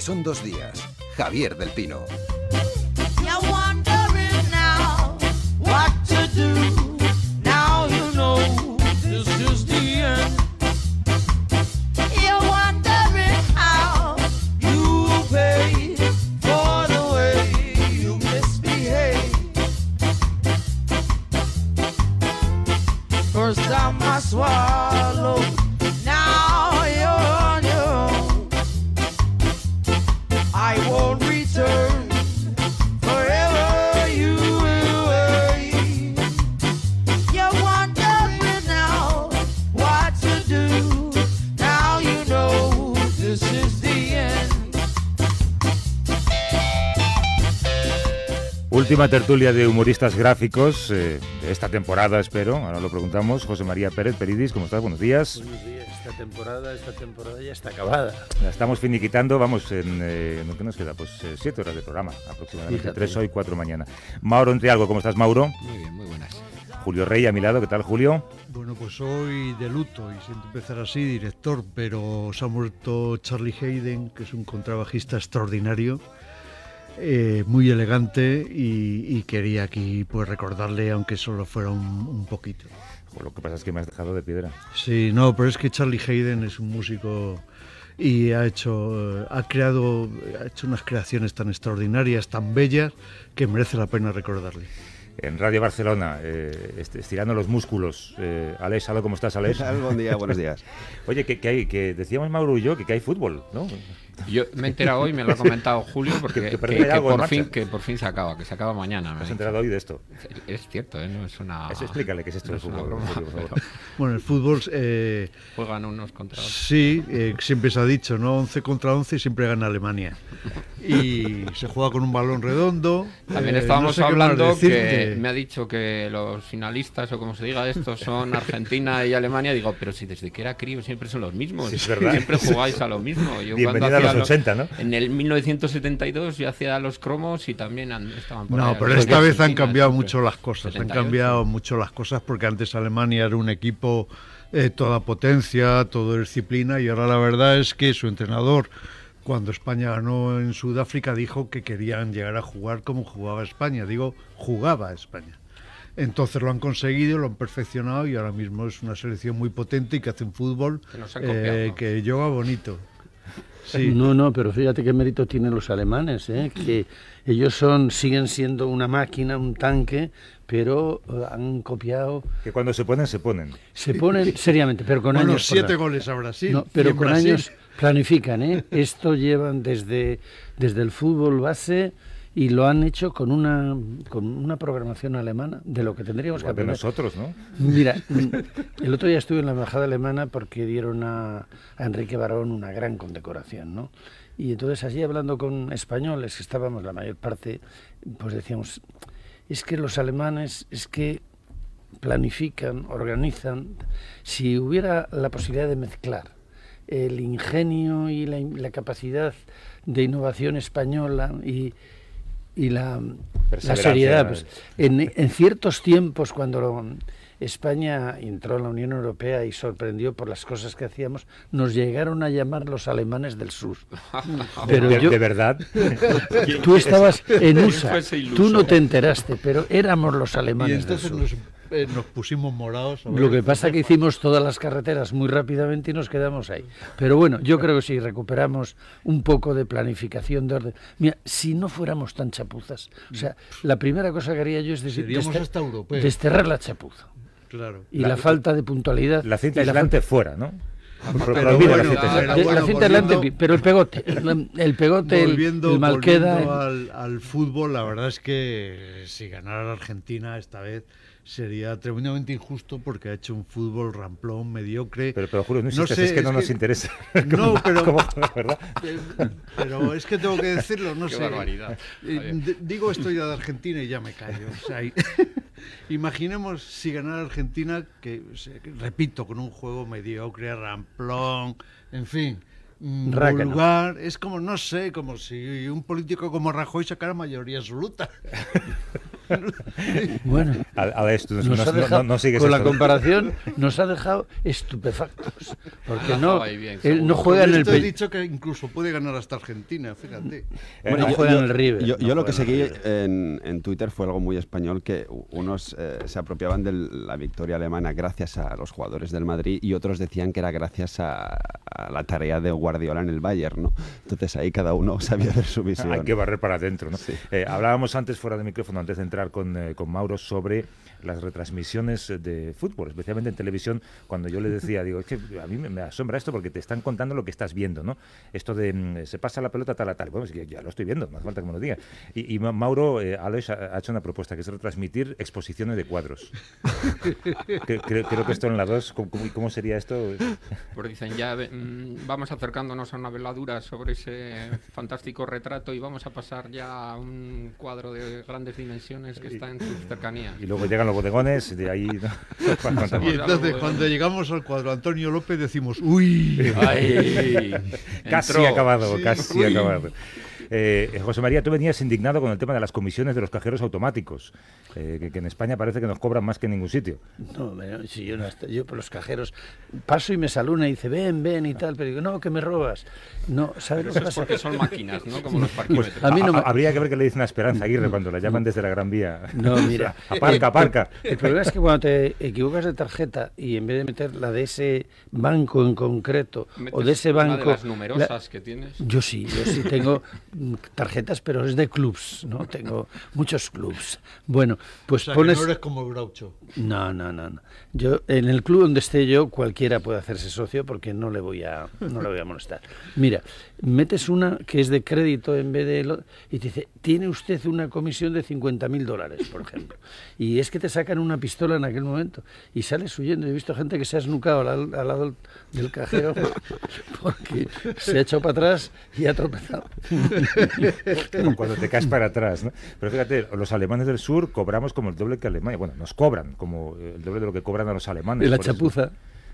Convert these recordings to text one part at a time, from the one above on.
son dos días. Javier del Pino. Última tertulia de humoristas gráficos eh, de esta temporada, espero. Ahora lo preguntamos. José María Pérez Peridis, ¿cómo estás? Buenos días. Buenos días. Esta temporada, esta temporada ya está acabada. La estamos finiquitando, vamos, en, eh, ¿qué nos queda? Pues eh, siete horas de programa, aproximadamente. Fíjate. Tres hoy, cuatro mañana. Mauro Entrialgo, ¿cómo estás, Mauro? Muy bien, muy buenas. Julio Rey a mi lado, ¿qué tal, Julio? Bueno, pues hoy de luto y siento empezar así, director, pero se ha muerto Charlie Hayden, que es un contrabajista extraordinario, eh, muy elegante y, y quería aquí pues recordarle, aunque solo fuera un, un poquito. Jo, lo que pasa es que me has dejado de piedra. Sí, no, pero es que Charlie Hayden es un músico y ha hecho, eh, ha creado, ha hecho unas creaciones tan extraordinarias, tan bellas, que merece la pena recordarle. En Radio Barcelona, eh, est- estirando los músculos. Eh, Alex, ¿aló, ¿cómo estás, Alex? Buen día, buenos días. Oye, que, que hay, que decíamos Mauro y yo que, que hay fútbol, ¿no? Yo me he enterado hoy, me lo ha comentado Julio, porque Que- que que, por fin, que por fin se acaba, que se acaba mañana. me ha ¿Has enterado hoy de esto? Es cierto, ¿eh? no es una. Eso, explícale qué es esto no del fútbol, broma, Julio, por favor. pero Bueno, el fútbol, eh, Juegan unos contra otros. sí, eh, siempre se ha dicho, ¿no? 11 contra 11 y siempre gana Alemania. Y se juega con un balón redondo. También eh, estábamos no sé hablando que me ha dicho que los finalistas, o como se diga esto, son Argentina y Alemania. Digo, pero si desde que era crío siempre son los mismos. Sí, es verdad. Siempre jugáis a lo mismo. Yo cuando Bienvenida a hacía los 80, ¿no? En el 1972 yo hacía los cromos y también han- estaban por No, ahí. pero esta vez han cambiado mucho las cosas. Han 78. cambiado mucho las cosas porque antes Alemania era un equipo eh, toda potencia, toda disciplina y ahora la verdad es que su entrenador, cuando España ganó en Sudáfrica, dijo que querían llegar a jugar como jugaba España. Digo, jugaba España. Entonces lo han conseguido, lo han perfeccionado y ahora mismo es una selección muy potente y que hace un fútbol Que nos han copiado, eh, ¿no? que yoga bonito. Sí. No, no, pero fíjate qué mérito tienen los alemanes, ¿eh? que ellos son, siguen siendo una máquina, un tanque, pero eh, han copiado, Que cuando se ponen, se ponen. se ponen seriamente, pero con Bueno, años. siete goles a Brasil. No, pero con Brasil- años planifican, ¿eh? Esto llevan desde, desde el fútbol base y lo han hecho con una, con una programación alemana de lo que tendríamos que de aprender. nosotros, ¿no? Mira, mm, el otro día estuve en la embajada alemana porque dieron a, a Enrique Barón una gran condecoración, ¿no? Y entonces allí hablando con españoles, que estábamos la mayor parte, pues decíamos, es que los alemanes, es que planifican, organizan, si hubiera la posibilidad de mezclar el ingenio y la, la capacidad de innovación española y, y la, la seriedad, pues, en, en ciertos tiempos cuando lo- España entró en la Unión Europea y sorprendió por las cosas que hacíamos, nos llegaron a llamar los alemanes del sur. Pero de, yo, de verdad. tú estabas en USA, tú no te enteraste, pero éramos los alemanes del sur. Nos, eh, nos pusimos morados. Lo que pasa que hicimos todas las carreteras muy rápidamente y nos quedamos ahí. Pero bueno, yo creo que si recuperamos un poco de planificación de orden. Mira, si no fuéramos tan chapuzas, o sea, la primera cosa que haría yo es decir, Seríamos dester- hasta europeos. desterrar la chapuza Claro. y la, falta de puntualidad. La cinta y la aislante fuera, ¿no? Pro- Pero la bueno, cinta a ver, aislante. de- bueno, la cinta pero el pegote, el, el pegote, el- volviendo, el, Malqueda. volviendo al, al fútbol, la verdad es que si ganara la Argentina esta vez sería tremendamente injusto porque ha hecho un fútbol ramplón, mediocre. Pero, pero Julio, no No sé, es que no es nos que- interesa. No, pero, ¿Cómo? ¿verdad? pero es que tengo que decirlo, no Qué sé. barbaridad. Eh, digo esto ya de Argentina y ya me callo. o sea, y- imaginemos si ganara Argentina, que, repito, con un juego mediocre, ramplón, en fin. mm, Rácano. vulgar, es como, no sé, como si un político como Rajoy sacara mayoría absoluta. Bueno, A, a esto, no, nos no- ha no- dejado, no sigues con la esto. comparación, nos ha dejado estupefactos. Porque no, Estaba ahí bien, él no juega en el he dicho que incluso puede ganar hasta Argentina, fíjate. Bueno, Eh, juega en el River. Yo, no yo lo que seguí en, en Twitter fue algo muy español, que unos eh, se apropiaban de la victoria alemana gracias a los jugadores del Madrid y otros decían que era gracias a, a la tarea de Guardiola en el Bayern, ¿no? Entonces ahí cada uno sabía hacer su visión. Hay que barrer para adentro. ¿no? Eh, hablábamos antes, fuera de micrófono, antes de entrar con, eh, con Mauro, sobre las retransmisiones de fútbol, especialmente en televisión, cuando yo le decía, digo, es que a mí me, me asombra esto porque te están contando lo que estás viendo, ¿no? Esto de mm, se pasa la pelota tal a tal. Bueno, es que ya lo estoy viendo, no hace falta que me lo diga. Y, y Ma- Mauro, eh, Alex, ha, ha hecho una propuesta que es retransmitir exposiciones de cuadros. Creo, creo que esto en la 2, ¿cómo, cómo- cómo sería esto? Pues dicen, ya mm, vamos acercándonos a una veladura sobre ese fantástico retrato y vamos a pasar ya a un cuadro de grandes dimensiones que está en sus cercanías. Y luego llegan los bodegones, y de ahí... ¿no? Y entonces cuando llegamos al cuadro Antonio López decimos, uy, ¡Ay! Casi Entró. acabado, Sí. casi Uy. acabado. Eh, José María, tú venías indignado con el tema de las comisiones de los cajeros automáticos, eh, que, que en España parece que nos cobran más que en ningún sitio. No, me- si yo, no yo por los cajeros paso y me saluna y dice, ven, ven y tal, pero digo, no, que me robas. No, ¿sabes lo que es pasa? porque son máquinas, ¿no? Como los parquímetros. A mí no Habría que ver qué le dicen a Esperanza Aguirre cuando la llaman desde la Gran Vía. No, mira. Aparca, aparca. El problema es que cuando te equivocas de tarjeta y en vez de meter la de ese banco en concreto o de ese una banco. de las la- numerosas que tienes. Yo sí, yo sí tengo tarjetas, pero es de clubs, ¿no? Tengo muchos clubs. Bueno, o pues sea, pones. que no eres como Groucho. No, no, no, no. Yo en el club donde esté yo cualquiera puede hacerse socio porque no le voy a no le voy a molestar. Mira, metes una que es de crédito en vez de lo- y te dice tiene usted una comisión de 50.000 dólares, por ejemplo. Y es que te sacan una pistola en aquel momento y sales huyendo. He visto gente que se ha esnucado al, al lado del cajero porque se ha echado para atrás y ha tropezado. Como cuando te caes para atrás. ¿no? Pero fíjate, los alemanes del sur cobramos como el doble que Alemania. Bueno, nos cobran como el doble de lo que cobran a los alemanes. De la eso.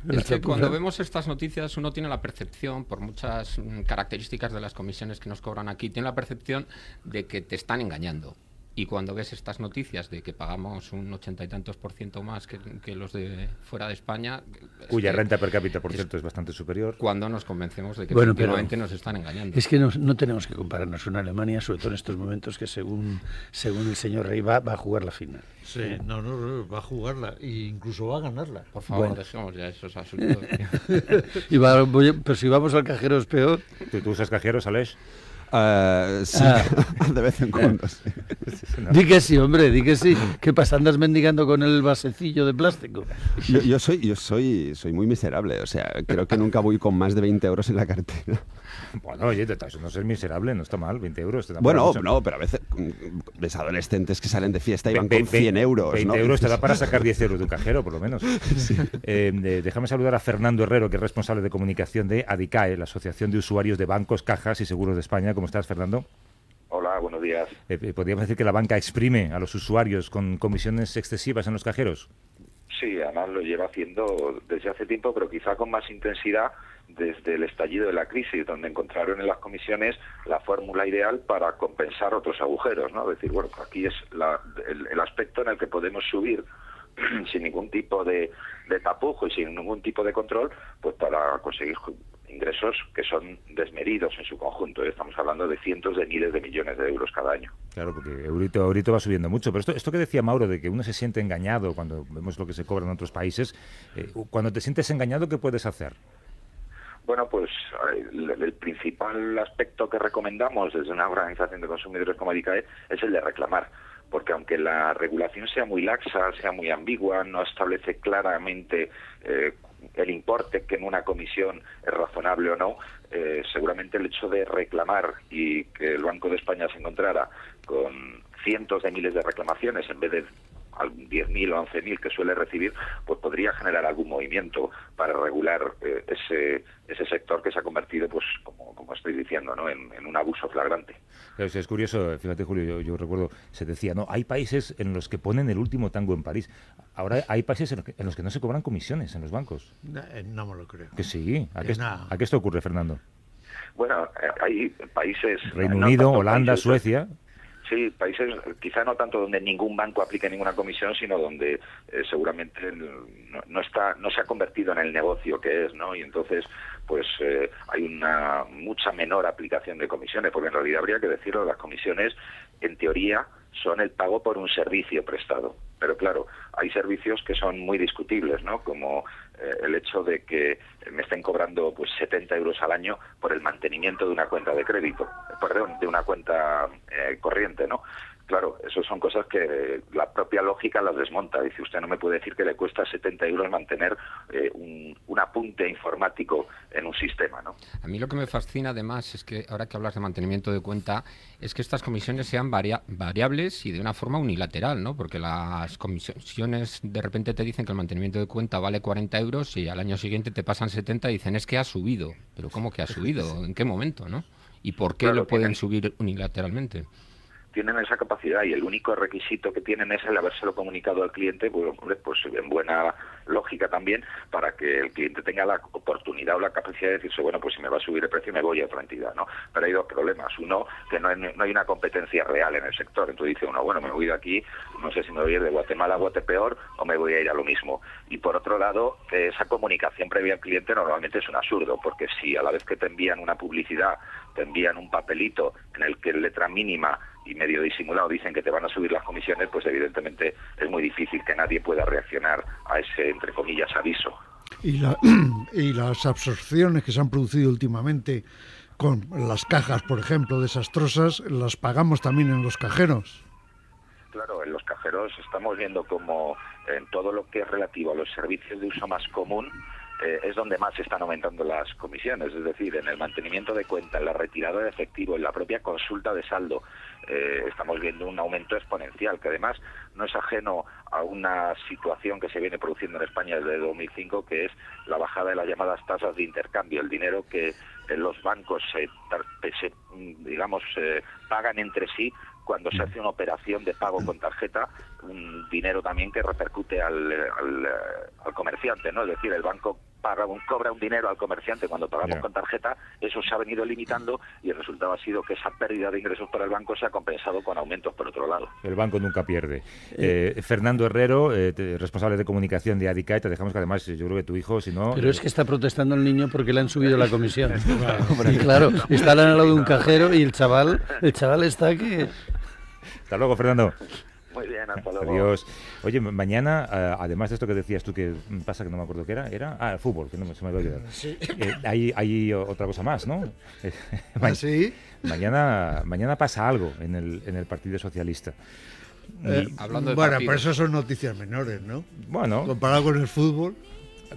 Es que cuando vemos estas noticias uno tiene la percepción, por muchas mm, características de las comisiones que nos cobran aquí, tiene la percepción de que te están engañando. Y cuando ves estas noticias de que pagamos un ochenta y tantos por ciento más que, que los de fuera de España, es Cuya que renta per cápita, por es- cierto, es bastante superior. cuando nos convencemos de que Bueno, efectivamente nos están engañando. Es que no, no tenemos que compararnos con Alemania, sobre todo en estos momentos que según, según el señor Rey va, va a jugar la final. Sí, no, no, no, va a jugarla e incluso va a ganarla. Por favor, Bueno. dejemos ya esos asuntos. Y va- voy a- pero si vamos al cajero es peor. ¿Tú, tú usas cajeros, Alex? Eh, sí, Ah. de vez en cuando, sí. Di que sí, hombre, di que sí. ¿Qué pasa? ¿Andas mendigando con el vasecillo de plástico? Yo, yo soy, yo soy, soy muy miserable, o sea, creo que nunca voy con más de 20 euros en la cartera. Bueno, oye, te- eso no ser miserable, no está mal, 20 euros. te da para Bueno, mucho. no, pero a veces mm, ves adolescentes que salen de fiesta y van Ve- con ve- 100 euros, 20 ¿no? euros te da para sacar 10 euros de un cajero, por lo menos. Eh, de- déjame saludar a Fernando Herrero, que es responsable de comunicación de ADICAE, la Asociación de Usuarios de Bancos, Cajas y Seguros de España. ¿Cómo estás, Fernando? Hola, buenos días. Eh, eh, ¿Podríamos decir que la banca exprime a los usuarios con comisiones excesivas en los cajeros? Sí, además lo lleva haciendo desde hace tiempo, pero quizá con más intensidad desde el estallido de la crisis, donde encontraron en las comisiones la fórmula ideal para compensar otros agujeros, ¿no? Es decir, bueno, aquí es la- el, el aspecto en el que podemos subir sin ningún tipo de, tapujo y sin ningún tipo de control, pues para conseguir ingresos que son desmedidos en su conjunto. Estamos hablando de cientos de miles de millones de euros cada año. Claro, porque Eurito va subiendo mucho. Pero esto, esto que decía Mauro, de que uno se siente engañado cuando vemos lo que se cobra en otros países, eh, cuando te sientes engañado, ¿qué puedes hacer? Bueno, pues el, principal aspecto que recomendamos desde una organización de consumidores como ICAE es el de reclamar, porque aunque la regulación sea muy laxa, sea muy ambigua, no establece claramente eh, el importe que en una comisión es razonable o no, eh, seguramente el hecho de reclamar y que el Banco de España se encontrara con cientos de miles de reclamaciones en vez de 10.000 o 11.000 que suele recibir, pues podría generar algún movimiento para regular eh, ese, ese sector que se ha convertido, pues como, como estoy diciendo, ¿no? en, en un abuso flagrante. Pero, es curioso, fíjate Julio, yo, yo recuerdo, se decía, no, hay países en los que ponen el último tango en París. Ahora hay países en los que, en los que no se cobran comisiones en los bancos. No, eh, no me lo creo. Que sí. ¿A qué, est- no. ¿a qué esto ocurre, Fernando? Bueno, eh, hay países... Reino no Unido, Holanda, países, Suecia. Sí, países quizá no tanto donde ningún banco aplique ninguna comisión, sino donde eh, seguramente no, está, no se ha convertido en el negocio que es, ¿no? Y entonces, pues eh, hay una mucha menor aplicación de comisiones, porque en realidad habría que decirlo, las comisiones, en teoría, son el pago por un servicio prestado. Pero claro, hay servicios que son muy discutibles, ¿no? Como el hecho de que me estén cobrando pues 70 euros al año por el mantenimiento de una cuenta de crédito, perdón, de una cuenta eh, corriente, ¿no? Claro, eso son cosas que la propia lógica las desmonta. Dice, usted no me puede decir que le cuesta 70 euros mantener eh, un, apunte informático en un sistema, ¿no? A mí lo que me fascina además es que, ahora que hablas de mantenimiento de cuenta, es que estas comisiones sean variables y de una forma unilateral, ¿no? Porque las comisiones de repente te dicen que el mantenimiento de cuenta vale 40 euros y al año siguiente te pasan 70 y dicen, es que ha subido. Pero ¿cómo que ha subido? ¿En qué momento, no? ¿Y por qué lo pueden subir unilateralmente? Tienen esa capacidad y el único requisito que tienen es el habérselo comunicado al cliente, pues, pues en buena lógica también, para que el cliente tenga la oportunidad o la capacidad de decirse, bueno, pues si me va a subir el precio me voy a otra entidad, ¿no? Pero hay dos problemas. Uno, que no hay, no hay una competencia real en el sector. Entonces dice uno, bueno, me voy de aquí, no sé si me voy a ir de Guatemala a Guatepeor o me voy a ir a lo mismo. Y por otro lado, esa comunicación previa al cliente normalmente es un absurdo, porque si a la vez que te envían una publicidad, te envían un papelito en el que letra mínima y medio disimulado dicen que te van a subir las comisiones, pues evidentemente es muy difícil que nadie pueda reaccionar a ese, entre comillas, aviso. Y, y las absorciones que se han producido últimamente con las cajas, por ejemplo, desastrosas, las pagamos también en los cajeros. Claro, en los cajeros estamos viendo como en todo lo que es relativo a los servicios de uso más común, eh, es donde más se están aumentando las comisiones, es decir, en el mantenimiento de cuenta, en la retirada de efectivo, en la propia consulta de saldo, eh, estamos viendo un aumento exponencial, que además no es ajeno a una situación que se viene produciendo en España desde 2005, que es la bajada de las llamadas tasas de intercambio, el dinero que en los bancos se, digamos, pagan entre sí cuando se hace una operación de pago con tarjeta, un dinero también que repercute al, al, al comerciante, ¿no? Es decir, el banco un, cobra un dinero al comerciante cuando pagamos con tarjeta, eso se ha venido limitando y el resultado ha sido que esa pérdida de ingresos para el banco se ha compensado con aumentos por otro lado. El banco nunca pierde. Eh, Fernando Herrero, eh, responsable de comunicación de ADICAE, te dejamos que además yo creo que tu hijo, si no... Pero es que está protestando el niño porque le han subido la comisión. y claro, está al lado de un cajero y el chaval, el chaval está que... Hasta luego, Fernando. Muy bien, hasta luego. Adiós. Oye, mañana, eh, además de esto que decías tú, que pasa que no me acuerdo qué era, era, ah, el fútbol, que no se me va a olvidar. Sí. Eh, hay, hay, otra cosa más, ¿no? ¿Ah, sí? Mañana, mañana pasa algo en el, en el Partido Socialista. Eh, hablando de bueno, pero eso son noticias menores, ¿no? Bueno. Comparado con el fútbol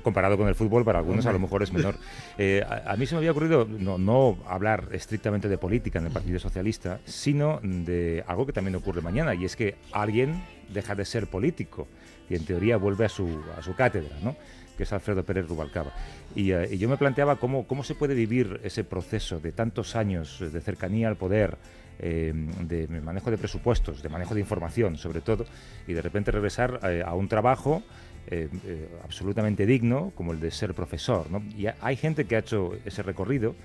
comparado con el fútbol, para algunos a lo mejor es menor. Eh, a, mí se me había ocurrido no, no, hablar estrictamente de política en el Partido Socialista, sino de algo que también ocurre mañana, y es que alguien deja de ser político y en teoría vuelve a su, a su cátedra, ¿no? que es Alfredo Pérez Rubalcaba. Y, eh, y, yo me planteaba cómo, cómo se puede vivir ese proceso de tantos años de cercanía al poder, eh, de manejo de presupuestos, de manejo de información sobre todo, y de repente regresar a un trabajo eh, eh, absolutamente digno, como el de ser profesor. Y hay gente que ha hecho ese recorrido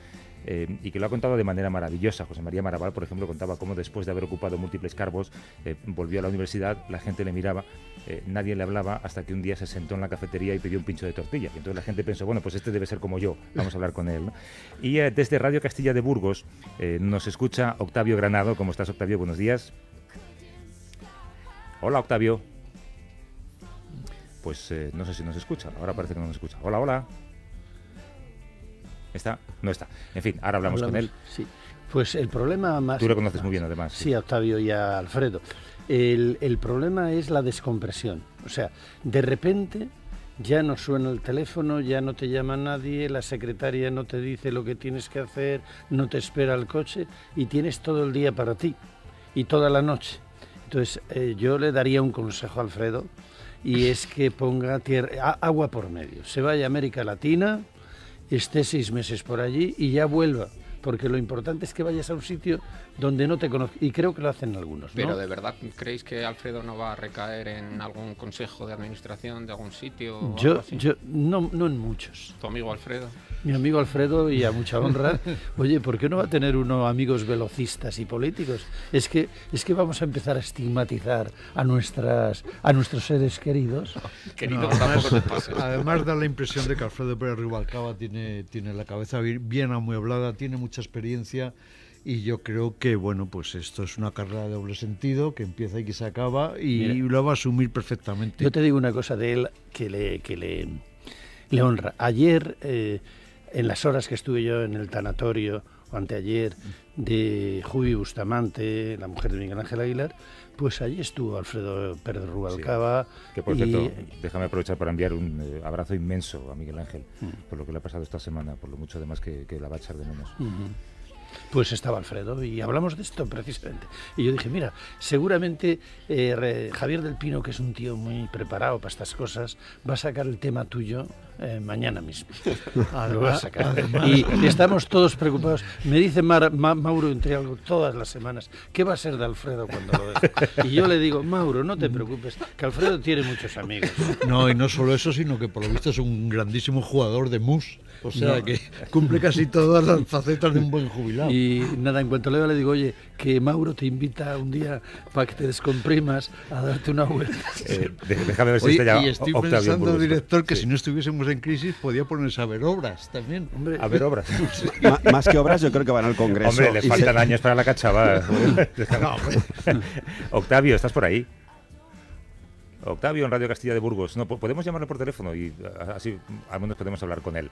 eh, y que lo ha contado de manera maravillosa. José María Maraval, por ejemplo, contaba cómo después de haber ocupado múltiples cargos, volvió a la universidad, la gente le miraba, nadie le hablaba, hasta que un día se sentó en la cafetería y pidió un pincho de tortilla. Y entonces la gente pensó, bueno, pues este debe ser como yo, vamos a hablar con él. Y desde Radio Castilla de Burgos nos escucha Octavio Granado. ¿Cómo estás, Octavio? Buenos días. Hola, Octavio pues eh, no sé si nos escucha. Ahora parece que no nos escucha. Hola, hola. ¿Está? No está. En fin, ahora hablamos, con él. Sí. Pues el problema más... Tú lo conoces muy bien, además. Sí, a Octavio y a Alfredo. El, el problema es la descompresión. O sea, de repente ya no suena el teléfono, ya no te llama nadie, la secretaria no te dice lo que tienes que hacer, no te espera el coche y tienes todo el día para ti y toda la noche. Entonces, eh, yo le daría un consejo a Alfredo y es que ponga tierra, agua por medio. Se vaya a América Latina, esté seis meses por allí y ya vuelva. porque lo importante es que vayas a un sitio donde no te conozcan, y creo que lo hacen algunos. ¿no? Pero de verdad, ¿creéis que Alfredo no va a recaer en algún consejo de administración de algún sitio? yo, yo no, no en muchos. ¿Tu amigo Alfredo? Mi amigo Alfredo, y a mucha honra, oye, ¿por qué no va a tener uno amigos velocistas y políticos? Es que, es que vamos a empezar a estigmatizar a, nuestras, a nuestros seres queridos. Querido, No, además, además da la impresión de que Alfredo Pérez Rubalcaba tiene, tiene la cabeza bi- bien amueblada, tiene mucha experiencia y yo creo que bueno pues esto es una carrera de doble sentido que empieza y que se acaba y Mira. lo va a asumir perfectamente. Yo te digo una cosa de él que le, que le, le honra. Ayer, eh, en las horas que estuve yo en el tanatorio, o anteayer, de Jubi Bustamante, la mujer de Miguel Ángel Aguilar, pues allí estuvo Alfredo Pérez Rubalcaba. Que por y- cierto, déjame aprovechar para enviar un eh, abrazo inmenso a Miguel Ángel Mm. por lo que le ha pasado esta semana, por lo mucho además que, que la va a echar de menos. Pues estaba Alfredo y hablamos de esto precisamente. Y yo dije, mira, seguramente eh, re- Javier del Pino, que es un tío muy preparado para estas cosas, va a sacar el tema tuyo eh, mañana mismo. Lo va a sacar. Y estamos todos preocupados. Me dice Mar- Ma- Mauro entre algo todas las semanas, ¿qué va a ser de Alfredo cuando lo deje? Y yo le digo, Mauro, no te preocupes, que Alfredo tiene muchos amigos. No, y no solo eso, sino que por lo visto es un grandísimo jugador de mus. O sea No. que cumple casi todas las facetas de un buen jubilado. Y nada, en cuanto le veo le digo, oye, que Mauro te invita un día para que te descomprimas a darte una vuelta. Eh, déjame ver si Oye, está ya y estoy Octavio pensando, Burgos. director, que Sí. si no estuviésemos en crisis podía ponerse a ver obras también. Hombre, A ver, obras. Ma- más que obras, yo creo que van al Congreso. Hombre, le se- faltan años para la cachava. No. Octavio, ¿estás por ahí? Octavio en Radio Castilla de Burgos. No, po- podemos llamarlo por teléfono y así al menos podemos hablar con él.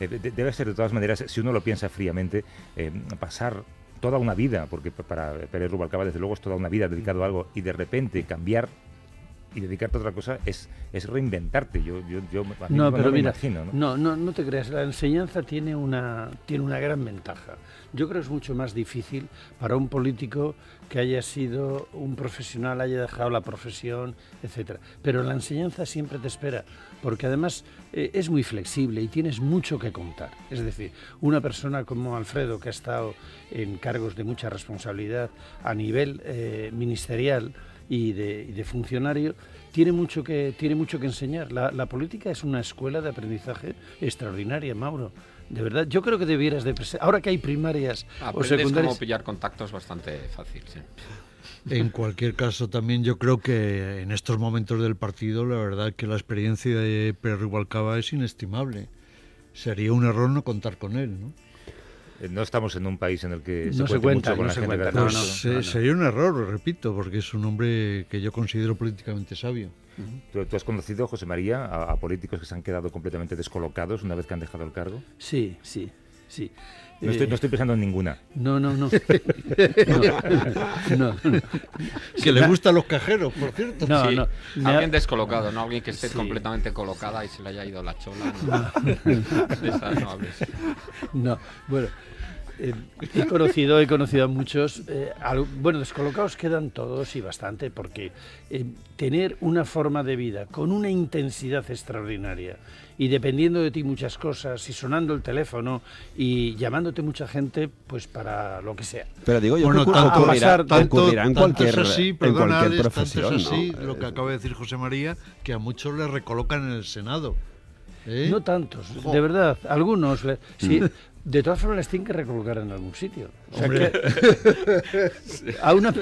Eh, de- de- debe ser de todas maneras, si uno lo piensa fríamente, eh, pasar toda una vida, porque pa- para Pérez Rubalcaba desde luego es toda una vida dedicado a algo y de repente cambiar y dedicarte a otra cosa es, es reinventarte. Yo, yo, yo a mí No, pero me mira, imagino, ¿no? no, no, no te creas, la enseñanza tiene una, tiene una gran ventaja. Yo creo que es mucho más difícil para un político que haya sido un profesional, haya dejado la profesión, etcétera. Pero la enseñanza siempre te espera, porque además eh, es muy flexible y tienes mucho que contar. Es decir, una persona como Alfredo, que ha estado en cargos de mucha responsabilidad a nivel eh, ministerial, y de, y de funcionario, tiene mucho que, tiene mucho que enseñar. La, la política es una escuela de aprendizaje extraordinaria, Mauro. De verdad, yo creo que debieras de... Ahora que hay primarias o Aprendes secundarias... cómo pillar contactos bastante fácil, sí. En cualquier caso, también yo creo que en estos momentos del partido, la verdad que la experiencia de Pérez Rubalcaba es inestimable. Sería un error no contar con él, ¿no? Eh, No estamos en un país en el que No se cuenta, mucho con no la se gente cuenta, Pues no, eh, no. sería un error, repito, porque es un hombre que yo considero políticamente sabio. ¿Tú, tú has conocido, José María, a, a políticos que se han quedado completamente descolocados una vez que han dejado el cargo? Sí, sí, sí. No estoy, Eh, no estoy pensando en ninguna. no, no, no. No, no, Que le gustan los cajeros, por cierto. no, Sí, no. Me ha- Alguien descolocado, ¿no? Alguien que esté Sí. completamente colocada y se le haya ido la chola. ¿no? No hables. No, bueno, eh, he conocido, he conocido a muchos. eh, al- bueno, descolocados quedan todos y bastante, porque eh, tener una forma de vida con una intensidad extraordinaria y dependiendo de ti muchas cosas, y sonando el teléfono y llamándote mucha gente, pues para lo que sea. Pero digo, yo Bueno, que ocurrirá- tanto, pasar- tanto- ocurrirá en tanto cualquier, es así, en perdona, cualquier Alex, tanto profesión. es así, ¿no? lo que acaba de decir José María, que a muchos le recolocan en el Senado. ¿Eh? No tantos, Jo. de verdad, algunos. le- sí, de todas formas les tienen que recolocar en algún sitio. O sea Hombre. que- a una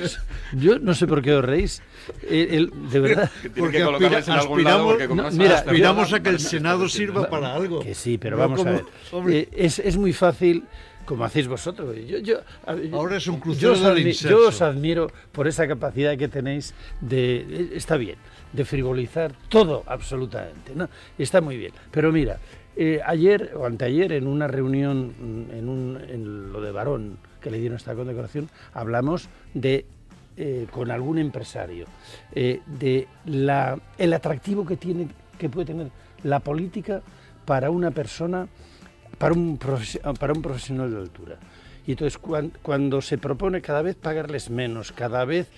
yo no sé por qué os reís. El- el- de verdad. Porque colocarles aspira- en algún lado, aspiramos- no, mira, las Aspiramos a que el Senado sirva para algo. Que sí, pero No vamos como- a ver. Eh, es, es muy fácil, como hacéis vosotros. Yo, yo- yo- Ahora es un yo crucero os, admi- incenso. yo os admiro por esa capacidad que tenéis de. eh, Está bien, de frivolizar todo absolutamente. ¿no? Está muy bien. Pero mira, eh, ayer o anteayer en una reunión, mm, en, un, en lo de Varón, que le dieron esta condecoración, hablamos de eh, con algún empresario, eh, de la, el atractivo que, tiene, que puede tener la política para una persona, para un, para un profesional de altura. Y entonces cuan- cuando se propone cada vez pagarles menos, cada vez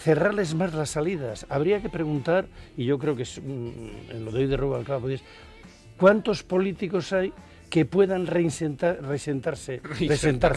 cerrarles más las salidas, habría que preguntar, y yo creo que es, mm, en lo de hoy de Rubalcaba, pues, ¿cuántos políticos hay que puedan reinsentar,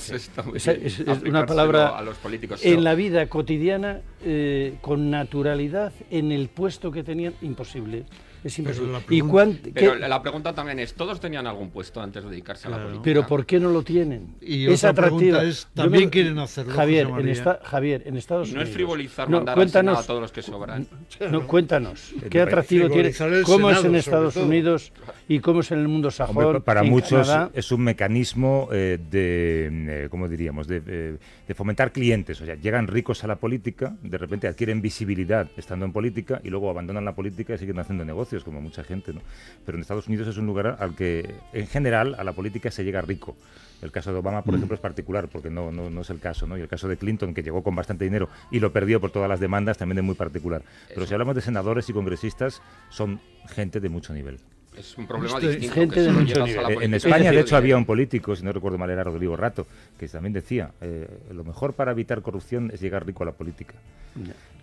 bien. es, es una palabra a los políticos. en la vida cotidiana eh, con naturalidad en el puesto que tenían imposible. Es Pero imposible. la ¿Y pregunta- cuán- Pero qué- la la pregunta también es, ¿todos tenían algún puesto antes de dedicarse a la política? pero ¿por qué no lo tienen? Y es otra atractiva. pregunta es, ¿también quieren hacerlo, Javier, en esta- Javier, en Estados No Unidos. es frivolizar No, mandar al cuéntanos, a todos los que sobran. No, cuéntanos, ¿qué atractivo tiene? ¿Cómo es en Estados todo. Unidos y cómo es en el mundo sajón? Hombre, para muchos Canadá? es un mecanismo eh, de, eh, ¿cómo diríamos?, de, eh, de fomentar clientes. O sea, llegan ricos a la política, de repente adquieren visibilidad estando en política y luego abandonan la política y siguen haciendo negocios, como mucha gente, ¿no? Pero en Estados Unidos es un lugar al que, en general, a la política se llega rico. El caso de Obama, por ejemplo, es particular, porque no, no, no es el caso, ¿no? Y el caso de Clinton, que llegó con bastante dinero y lo perdió por todas las demandas, también es muy particular. Pero si hablamos de senadores y congresistas, son gente de mucho nivel. Es un problema Usted- distinto. gente que de solo a nivel. la En España, de hecho, había un político, si no recuerdo mal, era Rodrigo Rato, que también decía, eh, lo mejor para evitar corrupción es llegar rico a la política.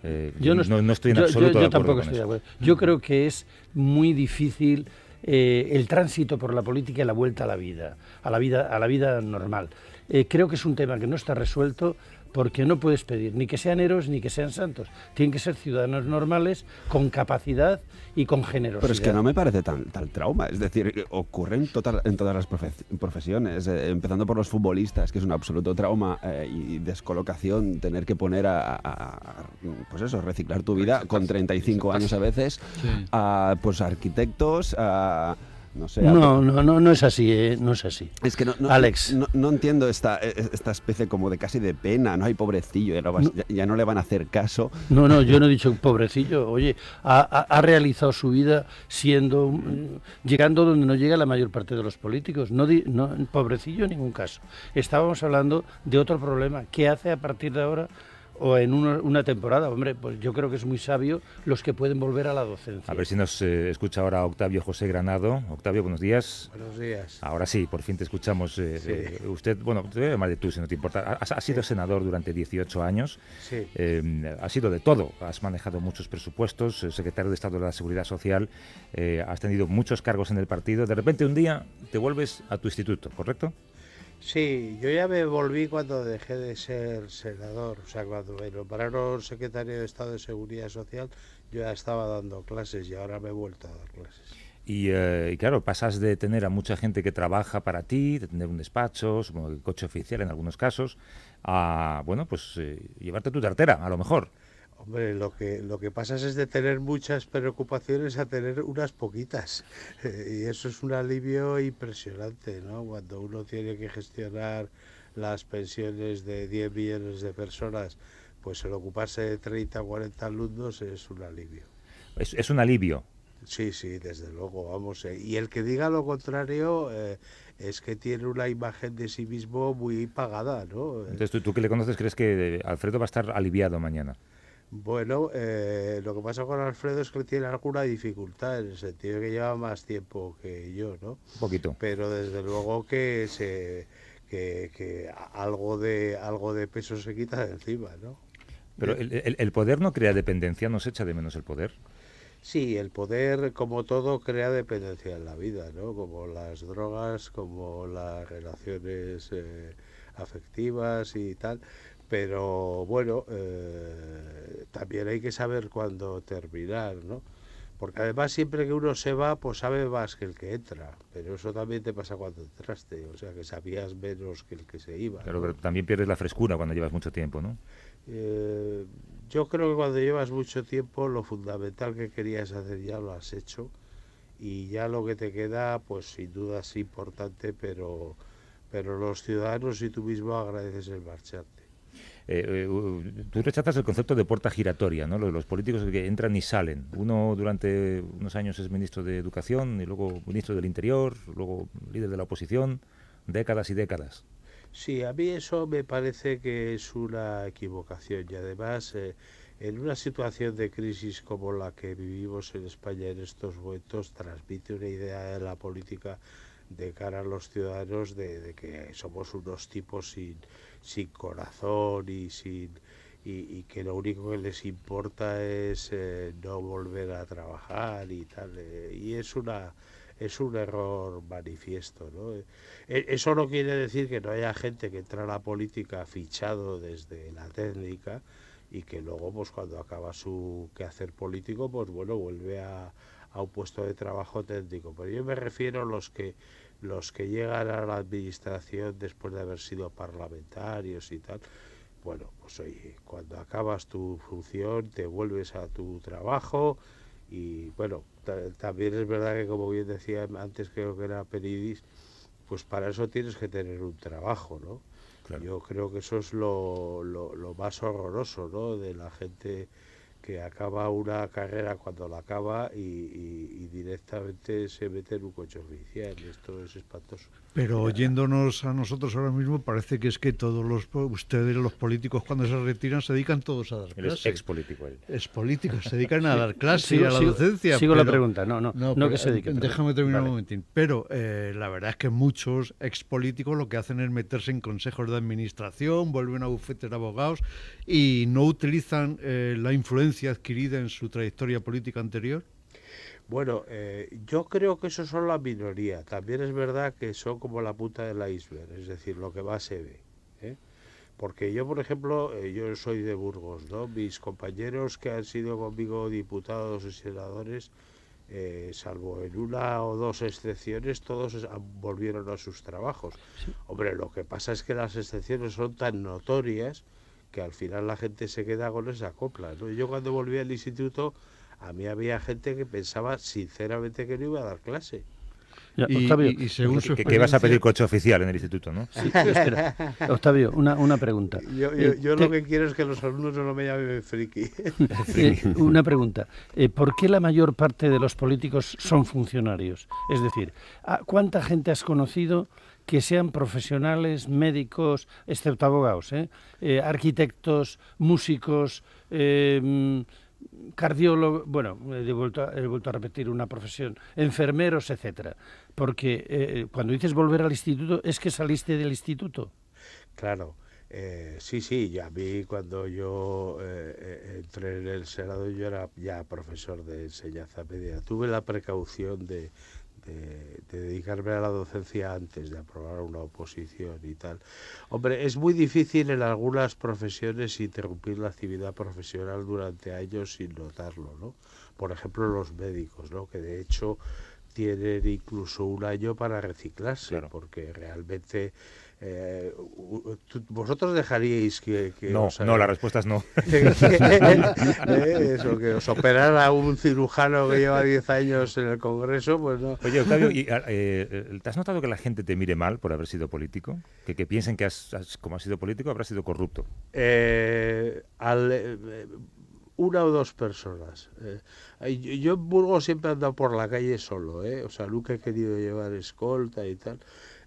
Eh, Yo no, no, no estoy en yo- absoluto yo de acuerdo tampoco estoy de acuerdo. Yo creo que es muy difícil eh, el tránsito por la política y la vuelta a la vida, a la vida, a la vida normal. Eh, creo que es un tema que no está resuelto porque no puedes pedir ni que sean héroes ni que sean santos. Tienen que ser ciudadanos normales con capacidad y con generosidad. Pero es que no me parece tan, tal trauma. Es decir, ocurre en, total- en todas las profe- profesiones, eh, empezando por los futbolistas, que es un absoluto trauma eh, y descolocación tener que poner a, a- a- pues eso, reciclar tu vida con 35 años a veces, Sí. a pues arquitectos, a no sé. No, no, no, no es así, eh, no es así. Es que no, no- Alex. no, no entiendo esta, eh, esta especie como de casi de pena, ¿no? hay pobrecillo, ya no, vas- ya- ya no le van a hacer caso. No, no, yo no he dicho pobrecillo. Oye, ha, ha- ha realizado su vida siendo, mm, llegando donde no llega la mayor parte de los políticos. No, no pobrecillo en ningún caso. Estábamos hablando de otro problema. ¿Qué hace a partir de ahora o en una, una temporada? Hombre, pues yo creo que es muy sabio los que pueden volver a la docencia. A ver si nos eh, escucha ahora Octavio José Granado. Octavio, buenos días. Buenos días. Ahora sí, por fin te escuchamos. eh, Sí. eh, usted, bueno, te voy a llamar de tú si no te importa. Has, has sido senador durante 18 años. Sí. Eh, has sido de todo. Has manejado muchos presupuestos, secretario de Estado de la Seguridad Social. eh, has tenido muchos cargos en el partido. De repente un día te vuelves a tu instituto, ¿correcto? Sí, yo ya me volví cuando dejé de ser senador, o sea, cuando me nombraron secretario de Estado de Seguridad Social, yo ya estaba dando clases y ahora me he vuelto a dar clases. Y, eh, y claro, pasas de tener a mucha gente que trabaja para ti, de tener un despacho, supongo que coche oficial en algunos casos, a, bueno, pues eh, llevarte tu cartera, a lo mejor. Hombre, lo que, lo que pasa es de tener muchas preocupaciones a tener unas poquitas. y eso es un alivio impresionante, ¿no? Cuando uno tiene que gestionar las pensiones de 10 millones de personas, pues el ocuparse de 30 o 40 alumnos es un alivio. Es, es un alivio. Sí, sí, desde luego, vamos. eh, Y el que diga lo contrario eh, es que tiene una imagen de sí mismo muy pagada, ¿no? Eh, Entonces, tú, tú que le conoces, crees que eh, Alfredo va a estar aliviado mañana. Bueno, eh, lo que pasa con Alfredo es que tiene alguna dificultad en el sentido de que lleva más tiempo que yo, ¿no? Un poquito. Pero desde luego que se que, algo de algo de peso se quita de encima, ¿no? Pero el, el- el poder no crea dependencia, no se echa de menos el poder. Sí, el poder, como todo, crea dependencia en la vida, ¿no? Como las drogas, como las relaciones eh, afectivas y tal. Pero bueno, eh, también hay que saber cuándo terminar, ¿no? Porque además siempre que uno se va, pues sabe más que el que entra. Pero eso también te pasa cuando entraste, o sea que sabías menos que el que se iba. Claro, ¿no? pero también pierdes la frescura cuando llevas mucho tiempo, ¿no? Eh, yo creo que cuando llevas mucho tiempo lo fundamental que querías hacer ya lo has hecho y ya lo que te queda pues sin duda es importante pero pero los ciudadanos y tú mismo agradeces el marcharte. Eh, eh, tú rechazas el concepto de puerta giratoria, ¿no? Los políticos que entran y salen. Uno durante unos años es ministro de Educación y luego ministro del Interior, luego líder de la oposición, décadas y décadas. Sí, a mí eso me parece que es una equivocación y además eh, en una situación de crisis como la que vivimos en España en estos momentos transmite una idea de la política de cara a los ciudadanos de, de que somos unos tipos sin, sin corazón y sin y, que lo único que les importa es eh, no volver a trabajar y tal eh, y es una es un error manifiesto. ¿no? E- Eso no quiere decir que no haya gente que entra a la política fichado desde la técnica y que luego, pues cuando acaba su quehacer político, pues bueno, vuelve a, a un puesto de trabajo técnico. Pero yo me refiero a los que los que llegan a la administración después de haber sido parlamentarios y tal. Bueno, pues oye, cuando acabas tu función te vuelves a tu trabajo y bueno, ta- también es verdad que como bien decía antes creo que era Peridis, pues para eso tienes que tener un trabajo, ¿no? Claro. Yo creo que eso es lo, lo, lo más horroroso, ¿no? De la gente que acaba una carrera cuando la acaba y, y- y directamente se mete en un coche oficial. Esto es espantoso. Pero oyéndonos a nosotros ahora mismo, parece que es que todos los ustedes, los políticos, cuando se retiran, se dedican todos a dar Él es clases. ex político él. Es político, se dedican a dar clases y Sigo- a la sigo- docencia. sigo la pero- pregunta, no, no, no pero, que se dedique, eh, perdón. Déjame terminar Vale. un momentín. Pero eh, la verdad es que muchos ex políticos lo que hacen es meterse en consejos de administración, vuelven a bufetes de abogados y no utilizan eh, la influencia adquirida en su trayectoria política anterior. Bueno, eh, yo creo que eso son la minoría. También es verdad que son como la punta del iceberg, es decir, lo que más se ve. ¿eh? Porque yo, por ejemplo, eh, yo soy de Burgos, ¿no? Mis compañeros que han sido conmigo diputados y senadores, eh, salvo en una o dos excepciones, todos volvieron a sus trabajos. Hombre, lo que pasa es que las excepciones son tan notorias que al final la gente se queda con esa copla. ¿no? Yo cuando volví al instituto, a mí había gente que pensaba sinceramente que no iba a dar clase. Ya, Y, Octavio, y- y según su Que, que vas a pedir coche oficial en el instituto, ¿no? sí, espera. Octavio, una, una pregunta. Yo, Eh, yo, yo te- lo que quiero es que los alumnos no me llamen friki. Eh, una pregunta. Eh, ¿Por qué la mayor parte de los políticos son funcionarios? Es decir, ¿a ¿cuánta gente has conocido que sean profesionales, médicos, excepto abogados, eh? Eh, arquitectos, músicos, eh, cardiólogos, bueno, he vuelto, a, he vuelto a repetir una profesión, enfermeros, etcétera? Porque eh, cuando dices volver al instituto, es que saliste del instituto. Claro, eh, sí, sí, a mí cuando yo eh, entré en el Senado yo era ya profesor de enseñanza media. Tuve la precaución de, de- de dedicarme a la docencia antes de aprobar una oposición y tal. Hombre, es muy difícil en algunas profesiones interrumpir la actividad profesional durante años sin notarlo, ¿no? Por ejemplo, los médicos, ¿no? Que de hecho tienen incluso un año para reciclarse, Claro. porque realmente eh, vosotros dejaríais que, que No, os no, la respuesta es no. Eh, eso, que os operara un cirujano que lleva 10 años en el Congreso, pues no. Oye, Octavio, ¿y, ah, eh, eh, ¿te has notado que la gente te mire mal por haber sido político? Que, que piensen que has, has- como has sido político habrás sido corrupto. Eh, al, eh, eh, una o dos personas. Eh, yo, en Burgos siempre he por la calle solo, ¿eh? o sea, nunca he querido llevar escolta y tal.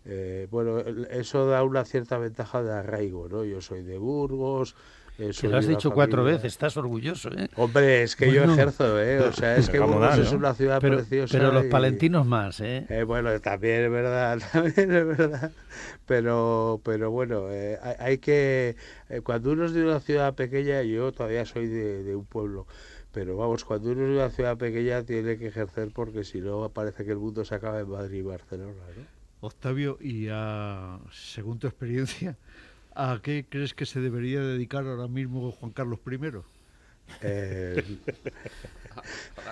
Eh, bueno, eso da una cierta ventaja de arraigo, ¿no? Yo soy de Burgos. Eh, Que lo has dicho cuatro veces, estás orgulloso, ¿eh? Hombre, es que yo ejerzo, ¿eh? O sea, es que Burgos es una ciudad Pero, preciosa. pero los y- palentinos más, ¿eh? Eh, bueno, también es verdad, también es verdad. Pero, pero bueno, eh, hay, hay que. eh, cuando uno es de una ciudad pequeña, yo todavía soy de, de un pueblo. Pero vamos, cuando uno es de una ciudad pequeña tiene que ejercer porque si no parece que el mundo se acaba en Madrid y Barcelona. ¿no? Octavio, y a- según tu experiencia, ¿a qué crees que se debería dedicar ahora mismo Juan Carlos I? Eh,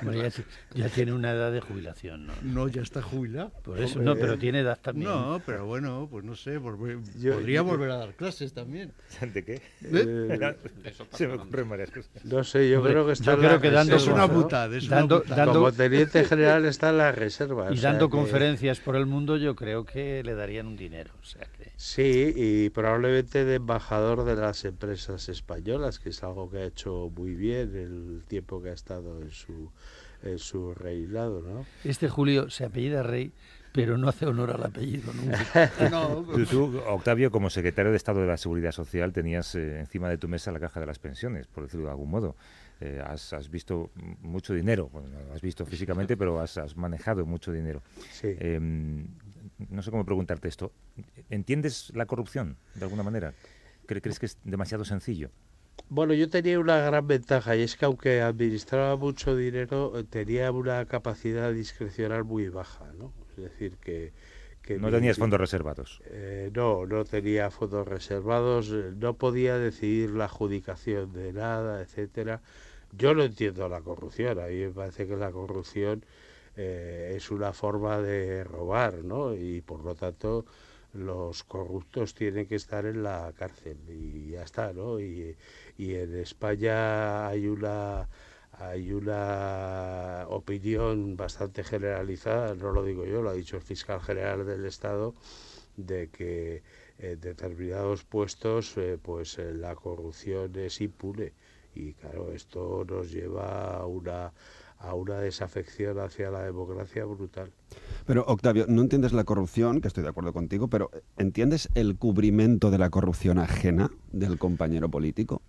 Bueno, ya, ya tiene una edad de jubilación, ¿no? No, ya está jubilado. Por eso, Hombre, no, pero tiene edad también. No, pero bueno, pues no sé, volver- Yo- podría yo- volver a dar clases también. ¿De qué? eh, Eso Se me ocurren varias cosas. no sé, yo Hombre, creo que está yo creo que dando- Es una ¿no? putada, es Dando- dando- Como teniente general está en las reservas. o sea Y dando que- conferencias por el mundo, yo creo que le darían un dinero. O sea que... Sí, y probablemente de embajador de las empresas españolas, que es algo que ha hecho muy bien el tiempo que ha estado en su, en su reinado, ¿no? Este Julio se apellida Rey, pero no hace honor al apellido nunca. No, Tú, tú, Octavio, como secretario de Estado de la Seguridad Social, tenías eh, encima de tu mesa la caja de las pensiones, por decirlo de algún modo. Eh, has, has visto mucho dinero, bueno, no has visto físicamente, pero has, has manejado mucho dinero. Sí. Eh, no sé cómo preguntarte esto. ¿Entiendes la corrupción de alguna manera? ¿Cre- ¿Crees que es demasiado sencillo? Bueno, yo tenía una gran ventaja y es que aunque administraba mucho dinero, eh, tenía una capacidad discrecional muy baja, ¿no? Es decir, que... que no tenías fondos reservados. Eh, no, no tenía fondos reservados, eh, no podía decidir la adjudicación de nada, etcétera. Yo no entiendo la corrupción, a mí me parece que la corrupción eh, es una forma de robar, ¿no? Y por lo tanto los corruptos tienen que estar en la cárcel y ya está, ¿no? Y, en España hay una hay una opinión bastante generalizada, no lo digo yo, lo ha dicho el fiscal general del Estado, de que en determinados puestos eh, pues eh, la corrupción es impune y claro esto nos lleva a una a una desafección hacia la democracia brutal. Pero, Octavio, no entiendes la corrupción, que estoy de acuerdo contigo, pero ¿entiendes el cubrimiento de la corrupción ajena del compañero político?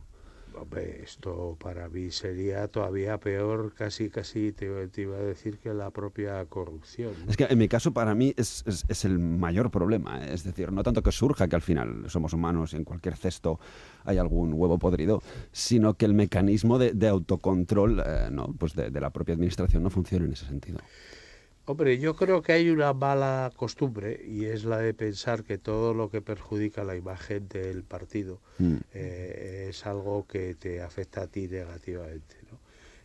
Esto para mí sería todavía peor, casi casi te, iba a decir que la propia corrupción. Es que en mi caso, para mí, es, es- el mayor problema. ¿eh? Es decir, no tanto que surja, que al final somos humanos y en cualquier cesto hay algún huevo podrido, sino que el mecanismo de, de autocontrol eh, ¿no? pues de la propia administración no funciona en ese sentido. Hombre, yo creo que hay una mala costumbre y es la de pensar que todo lo que perjudica la imagen del partido Mm. eh, es algo que te afecta a ti negativamente, ¿no?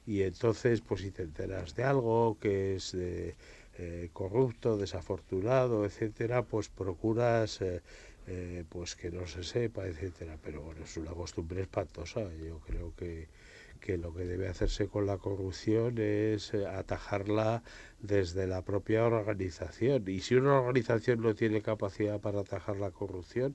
Y entonces, pues si te enteras de algo que es de, eh, corrupto, desafortunado, etcétera, pues procuras eh, eh, pues que no se sepa, etcétera. Pero bueno, es una costumbre espantosa. Yo creo que, que lo que debe hacerse con la corrupción es eh, atajarla desde la propia organización. Y si una organización no tiene capacidad para atajar la corrupción,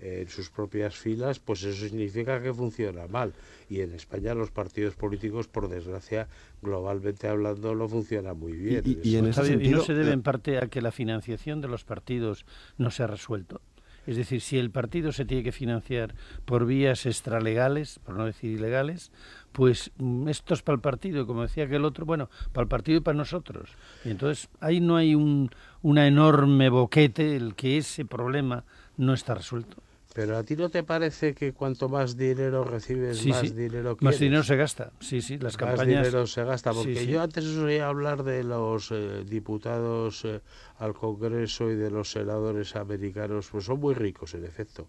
eh, en sus propias filas, pues eso significa que funciona mal. Y en España los partidos políticos, por desgracia, globalmente hablando, no funcionan muy bien. Y- y en ese ¿y no se debe en parte a que la financiación de los partidos no se ha resuelto? Es decir, si el partido se tiene que financiar por vías extralegales, por no decir ilegales, pues mm, esto es para el partido, como decía que el otro, bueno, para el partido y para nosotros. Y entonces ahí no hay un, una enorme boquete, el que ese problema no está resuelto. Pero a ti no te parece que cuanto más dinero recibes, Sí, más sí. dinero Más quieres? dinero se gasta. Sí, sí, las más campañas. dinero se gasta. Porque sí. yo antes os oía hablar de los eh, diputados eh, al Congreso y de los senadores americanos, pues son muy ricos, en efecto.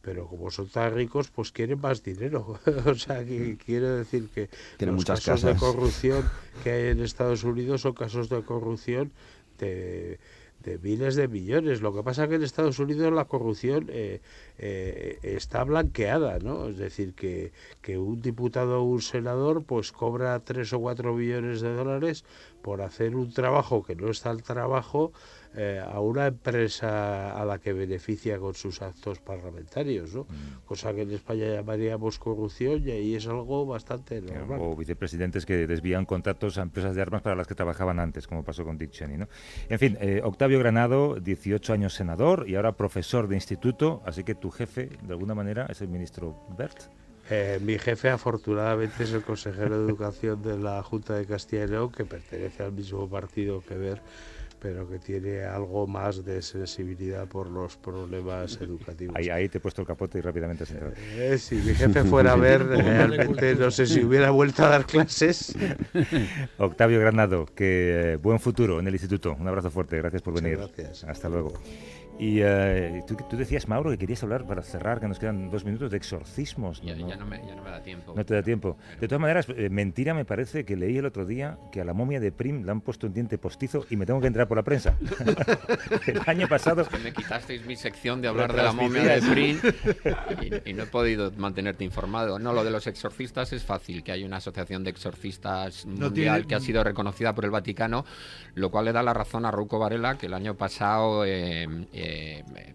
Pero como son tan ricos, pues quieren más dinero. o sea, que quiero decir que Tienen los muchas casos casas. de corrupción que hay en Estados Unidos son casos de corrupción de, de miles de millones. Lo que pasa es que en Estados Unidos la corrupción eh, eh, está blanqueada, ¿no? Es decir, que, que un diputado o un senador pues cobra tres o cuatro millones de dólares por hacer un trabajo que no está al trabajo eh, a una empresa a la que beneficia con sus actos parlamentarios, ¿no? Cosa que en España llamaríamos corrupción y ahí es algo bastante normal. O vicepresidentes que desvían contratos a empresas de armas para las que trabajaban antes, como pasó con Dick Cheney. ¿no? En fin, eh, Octavio Granado, 18 años senador y ahora profesor de instituto, así que tu jefe, de alguna manera, es el ministro Bert. Eh, mi jefe, afortunadamente, es el consejero de Educación de la Junta de Castilla y León, que pertenece al mismo partido que Ver, pero que tiene algo más de sensibilidad por los problemas educativos. Ahí, ahí te he puesto el capote y rápidamente se Eh, si mi jefe fuera a ver, realmente no sé si hubiera vuelto a dar clases. Octavio Granado, que eh, buen futuro en el instituto. Un abrazo fuerte, gracias por venir. gracias. Hasta luego. Y eh, tú, tú decías, Mauro, que querías hablar para cerrar, que nos quedan dos minutos, de exorcismos. Ya, ya no me, ya no me da tiempo. No te da tiempo. De todas maneras, eh, mentira me parece que leí el otro día que a la momia de Prim le han puesto un diente postizo y me tengo que entrar por la prensa. el año pasado... Que me quitasteis mi sección de hablar de la momia de Prim y, y no he podido mantenerte informado. No, lo de los exorcistas es fácil, que hay una asociación de exorcistas mundial tiene- que ha sido reconocida por el Vaticano, lo cual le da la razón a Rouco Varela, que el año pasado, eh, eh, eh,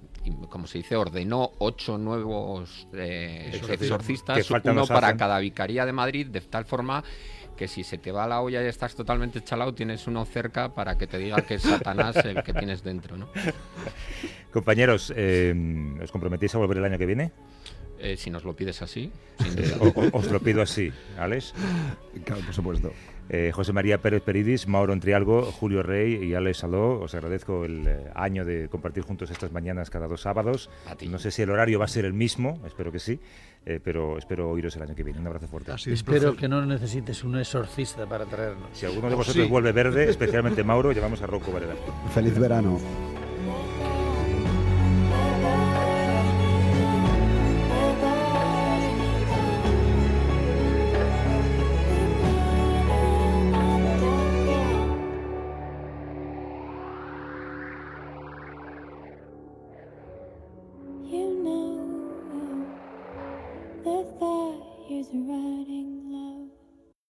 como se dice, ordenó ocho nuevos eh, Exorcistas. uno para cada vicaría de Madrid, de tal forma que si se te va la olla y estás totalmente chalado, tienes uno cerca para que te diga que es Satanás el que tienes dentro, ¿no? Compañeros, eh, ¿os comprometís a volver el año que viene? Eh, si nos lo pides así. Eh, o- o- os lo pido así, Alex. Claro, por supuesto. Eh, José María Pérez Peridis, Mauro Entrialgo, Julio Rey y Alex Saló. Os agradezco el eh, año de compartir juntos estas mañanas cada dos sábados. A ti. No sé si el horario va a ser el mismo, espero que sí, eh, pero espero oíros el año que viene. Un abrazo fuerte. Un Espero placer. que no necesites un exorcista para traernos. Si alguno de vosotros Sí. vuelve verde, especialmente Mauro, llamamos a Rocco Varela. Feliz verano.